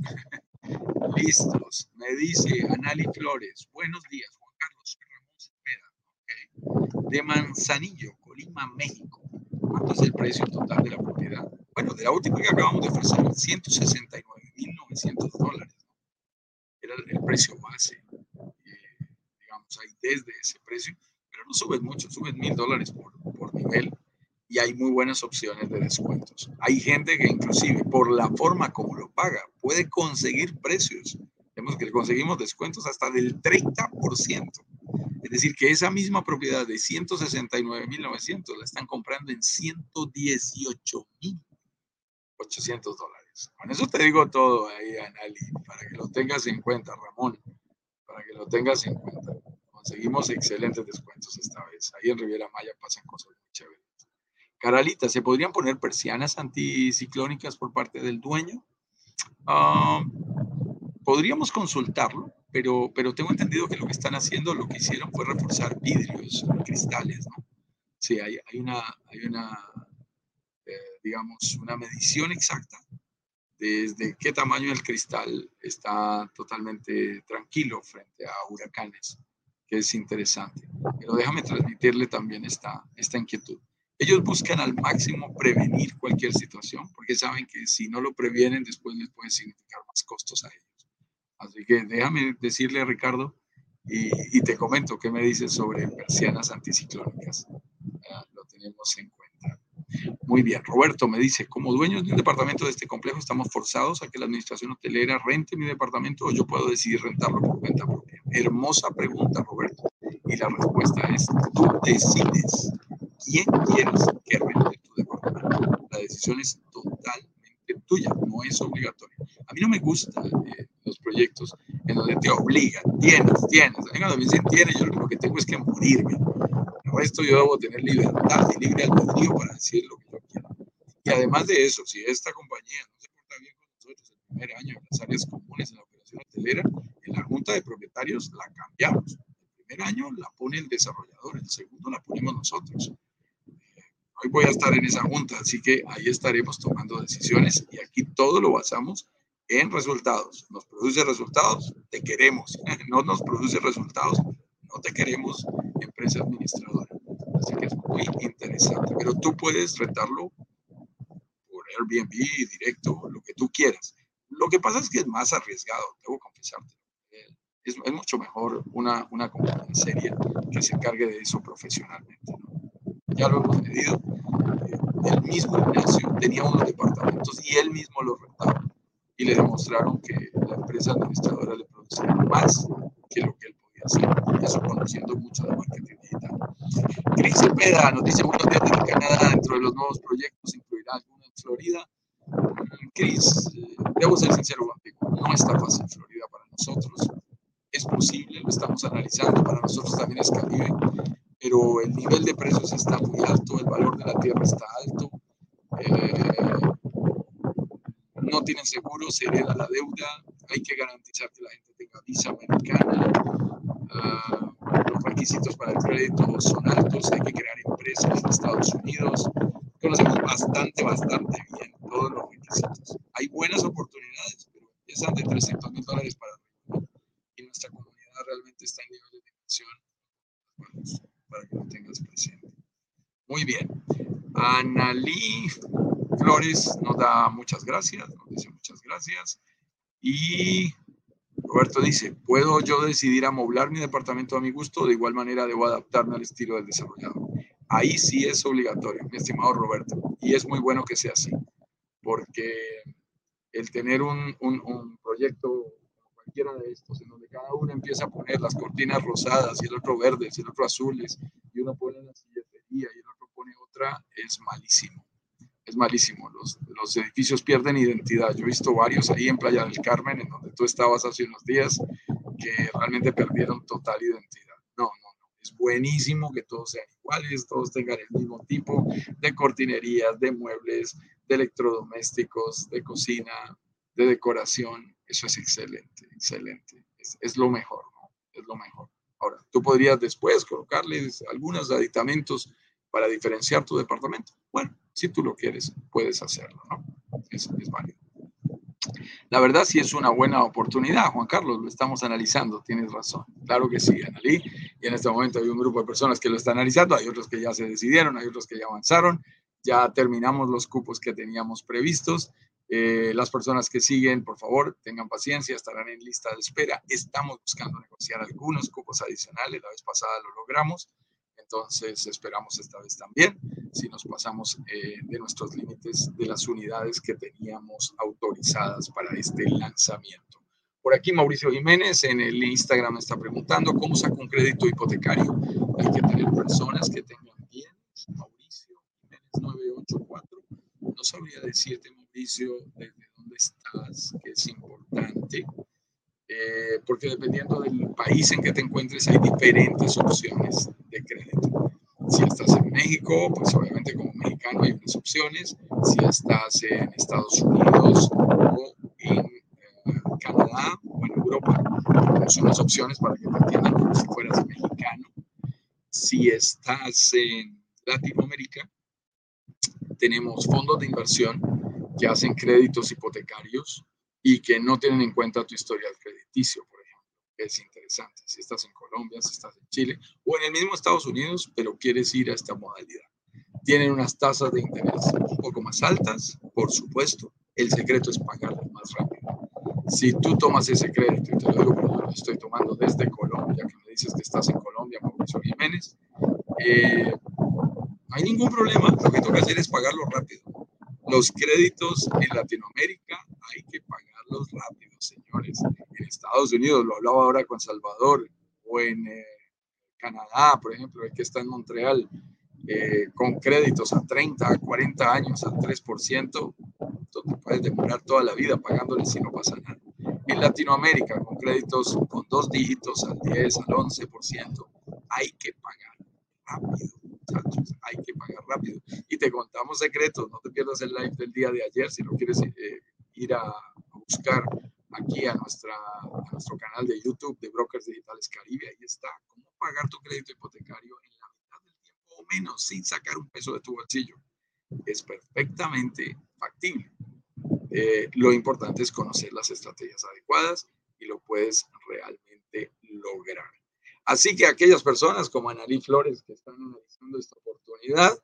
Listos. Me dice Anali Flores. Buenos días, Juan Carlos. Ramón. De Manzanillo, México. ¿Cuánto es el precio total de la propiedad? Bueno, de la última que acabamos de ofrecer, 169.900 dólares. Era el precio base, eh, digamos, ahí desde ese precio, pero no subes mucho, subes mil dólares por, por nivel y hay muy buenas opciones de descuentos. Hay gente que inclusive por la forma como lo paga puede conseguir precios. Vemos que conseguimos descuentos hasta del 30%. Es decir, que esa misma propiedad de 169.900 la están comprando en 118.000. 800 dólares. Con eso te digo todo ahí, Anali, para que lo tengas en cuenta, Ramón, para que lo tengas en cuenta. Conseguimos excelentes descuentos esta vez. Ahí en Riviera Maya pasan cosas muy chéveres. Caralita, ¿se podrían poner persianas anticiclónicas por parte del dueño? Ah, podríamos consultarlo, pero, pero tengo entendido que lo que están haciendo, lo que hicieron fue reforzar vidrios, cristales, ¿no? Sí, hay, hay una, hay una eh, digamos, una medición exacta desde qué tamaño el cristal está totalmente tranquilo frente a huracanes, que es interesante. Pero déjame transmitirle también esta, esta inquietud. Ellos buscan al máximo prevenir cualquier situación, porque saben que si no lo previenen, después les puede significar más costos a ellos. Así que déjame decirle a Ricardo y, te comento qué me dices sobre persianas anticiclónicas. lo tenemos en cuenta. Muy bien, Roberto me dice, como dueños de un departamento de este complejo, estamos forzados a que la administración hotelera rente mi departamento o yo puedo decidir rentarlo por cuenta propia. Hermosa pregunta, Roberto. Y la respuesta es, tú decides quién quieres que rente tu departamento. La decisión es totalmente tuya, no es obligatoria. A mí no me gustan eh, los proyectos en donde te obligan, tienes, tienes. A mí cuando me dicen tienes, yo lo único que tengo es que morirme esto yo debo tener libertad y libre albedrío para decir lo que yo quiero. Y además de eso, si esta compañía no se porta bien con nosotros el primer año en las áreas comunes en la operación hotelera, en la junta de propietarios la cambiamos. El primer año la pone el desarrollador, el segundo la ponemos nosotros. Hoy voy a estar en esa junta, así que ahí estaremos tomando decisiones y aquí todo lo basamos en resultados. Nos produce resultados, te queremos. No nos produce resultados, no te queremos empresa administradora. Así que es muy interesante. Pero tú puedes rentarlo por Airbnb, directo, lo que tú quieras. Lo que pasa es que es más arriesgado, debo confesarte. Es, es mucho mejor una, una compañía seria que se encargue de eso profesionalmente. Ya lo hemos medido. El mismo Ignacio tenía unos departamentos y él mismo los rentaba. Y le demostraron que la empresa administradora le producía más que lo que él eso conociendo mucho de marketing digital. Cris Cepeda nos dice buenos días desde Canadá. Dentro de los nuevos proyectos incluirá alguno en Florida. Cris, eh, debo ser sincero contigo, no está fácil Florida para nosotros. Es posible, lo estamos analizando, para nosotros también es Caribe, pero el nivel de precios está muy alto, el valor de la tierra está alto. Eh, no tienen seguro, se hereda la deuda, hay que garantizar que la gente tenga visa americana, uh, los requisitos para el crédito son altos, hay que crear empresas en Estados Unidos, conocemos bastante, bastante bien todos los requisitos. Hay buenas oportunidades, pero empiezan de 300 mil dólares para arriba y nuestra comunidad realmente está en niveles de inversión para que lo tengas presente. Analí Flores nos da muchas gracias, nos dice muchas gracias. Y Roberto dice, ¿puedo yo decidir amoblar mi departamento a mi gusto? De igual manera debo adaptarme al estilo del desarrollador. Ahí sí es obligatorio, mi estimado Roberto. Y es muy bueno que sea así, porque el tener un, un, proyecto cualquiera de estos, en donde cada uno empieza a poner las cortinas rosadas y el otro verdes y el otro azules, y uno pone la silletería y el otro pone otra, es malísimo es malísimo. Los, los edificios pierden identidad. Yo he visto varios ahí en Playa del Carmen, en donde tú estabas hace unos días, que realmente perdieron total identidad. No, no, no. Es buenísimo que todos sean iguales, todos tengan el mismo tipo de cortinerías, de muebles, de electrodomésticos, de cocina, de decoración. Eso es excelente, excelente. Es, es lo mejor, ¿no? Es lo mejor. Ahora, tú podrías después colocarles algunos aditamentos para diferenciar tu departamento. Bueno, si tú lo quieres, puedes hacerlo, ¿no? Es, es válido. La verdad sí es una buena oportunidad, Juan Carlos, lo estamos analizando, tienes razón. Claro que sí, Analí, y en este momento hay un grupo de personas que lo están analizando, hay otros que ya se decidieron, hay otros que ya avanzaron, ya terminamos los cupos que teníamos previstos. Eh, las personas que siguen, por favor, tengan paciencia, estarán en lista de espera. Estamos buscando negociar algunos cupos adicionales, la vez pasada lo logramos. Entonces esperamos esta vez también, si nos pasamos eh, de nuestros límites de las unidades que teníamos autorizadas para este lanzamiento. Por aquí Mauricio Jiménez en el Instagram está preguntando cómo saco un crédito hipotecario. Hay que tener personas que tengan bienes. Mauricio Jiménez 984. No sabría decirte, Mauricio, desde dónde estás, que es importante. Eh, porque dependiendo del país en que te encuentres hay diferentes opciones crédito. Si estás en México, pues obviamente como mexicano hay unas opciones. Si estás en Estados Unidos o en eh, Canadá o en Europa, son las opciones para que te entiendan como si fueras mexicano. Si estás en Latinoamérica, tenemos fondos de inversión que hacen créditos hipotecarios y que no tienen en cuenta tu historial crediticio. Es interesante. Si estás en Colombia, si estás en Chile o en el mismo Estados Unidos, pero quieres ir a esta modalidad. Tienen unas tasas de interés un poco más altas, por supuesto. El secreto es pagarlo más rápido. Si tú tomas ese crédito, y te lo digo porque lo estoy tomando desde Colombia, que me dices que estás en Colombia, Mauricio Jiménez, eh, no hay ningún problema. Lo que toca hacer es pagarlo rápido. Los créditos en Latinoamérica hay que pagar rápidos, señores. En Estados Unidos, lo hablaba ahora con Salvador, o en eh, Canadá, por ejemplo, el que está en Montreal, eh, con créditos a 30, a 40 años, al 3%, tú te puedes demorar toda la vida pagándole si no pasa nada. En Latinoamérica, con créditos con dos dígitos al 10, al 11%, hay que pagar rápido, muchachos, hay que pagar rápido. Y te contamos secretos, no te pierdas el live del día de ayer si no quieres eh, ir a, buscar aquí a, nuestra, nuestro canal de YouTube de Brokers Digitales Caribe. Ahí está, cómo pagar tu crédito hipotecario en la mitad del tiempo o menos sin sacar un peso de tu bolsillo. Es perfectamente factible. Eh, lo importante es conocer las estrategias adecuadas y lo puedes realmente lograr. Así que aquellas personas como Analí Flores que están analizando esta oportunidad,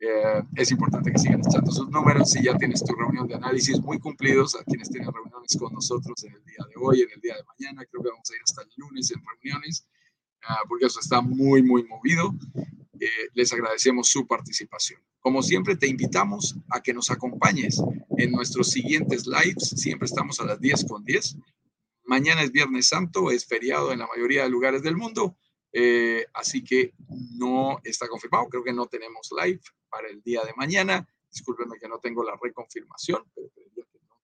eh, es importante que sigan echando sus números. Si ya tienes tu reunión de análisis muy cumplidos, a quienes tienen reuniones con nosotros en el día de hoy, en el día de mañana, creo que vamos a ir hasta el lunes en reuniones, ah, porque eso está muy, muy movido. Eh, les agradecemos su participación. Como siempre, te invitamos a que nos acompañes en nuestros siguientes lives. Siempre estamos a las 10 con 10. Mañana es Viernes Santo, es feriado en la mayoría de lugares del mundo. Eh, así que no está confirmado, creo que no tenemos live para el día de mañana. Discúlpenme que no tengo la reconfirmación, pero creería que no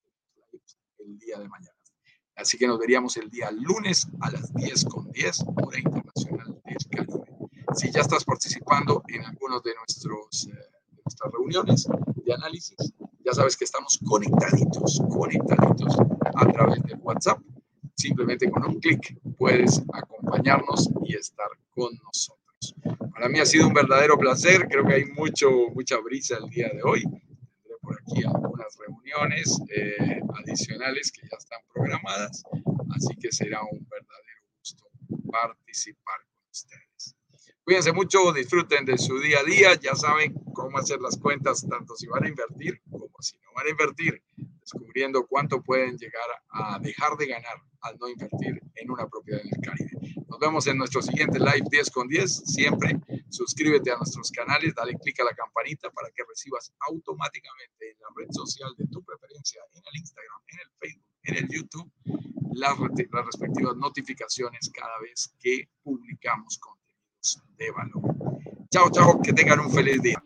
el día de mañana. Así que nos veríamos el día lunes a las 10 con 10, hora internacional del Caribe. Si ya estás participando en algunos de, nuestros, eh, nuestras reuniones de análisis, ya sabes que estamos conectaditos, conectaditos a través del WhatsApp. Simplemente con un clic puedes acompañarnos y estar con nosotros. Para mí ha sido un verdadero placer. Creo que hay mucho, mucha brisa el día de hoy. Tendré por aquí algunas reuniones eh, adicionales que ya están programadas. Así que será un verdadero gusto participar con ustedes. Cuídense mucho, disfruten de su día a día, ya saben cómo hacer las cuentas, tanto si van a invertir como si no van a invertir, descubriendo cuánto pueden llegar a dejar de ganar al no invertir en una propiedad en el Caribe. Nos vemos en nuestro siguiente live 10 con 10. Siempre suscríbete a nuestros canales, dale clic a la campanita para que recibas automáticamente en la red social de tu preferencia, en el Instagram, en el Facebook, en el YouTube, las, las respectivas notificaciones cada vez que publicamos contenidos de valor. Chao, chao, que tengan un feliz día.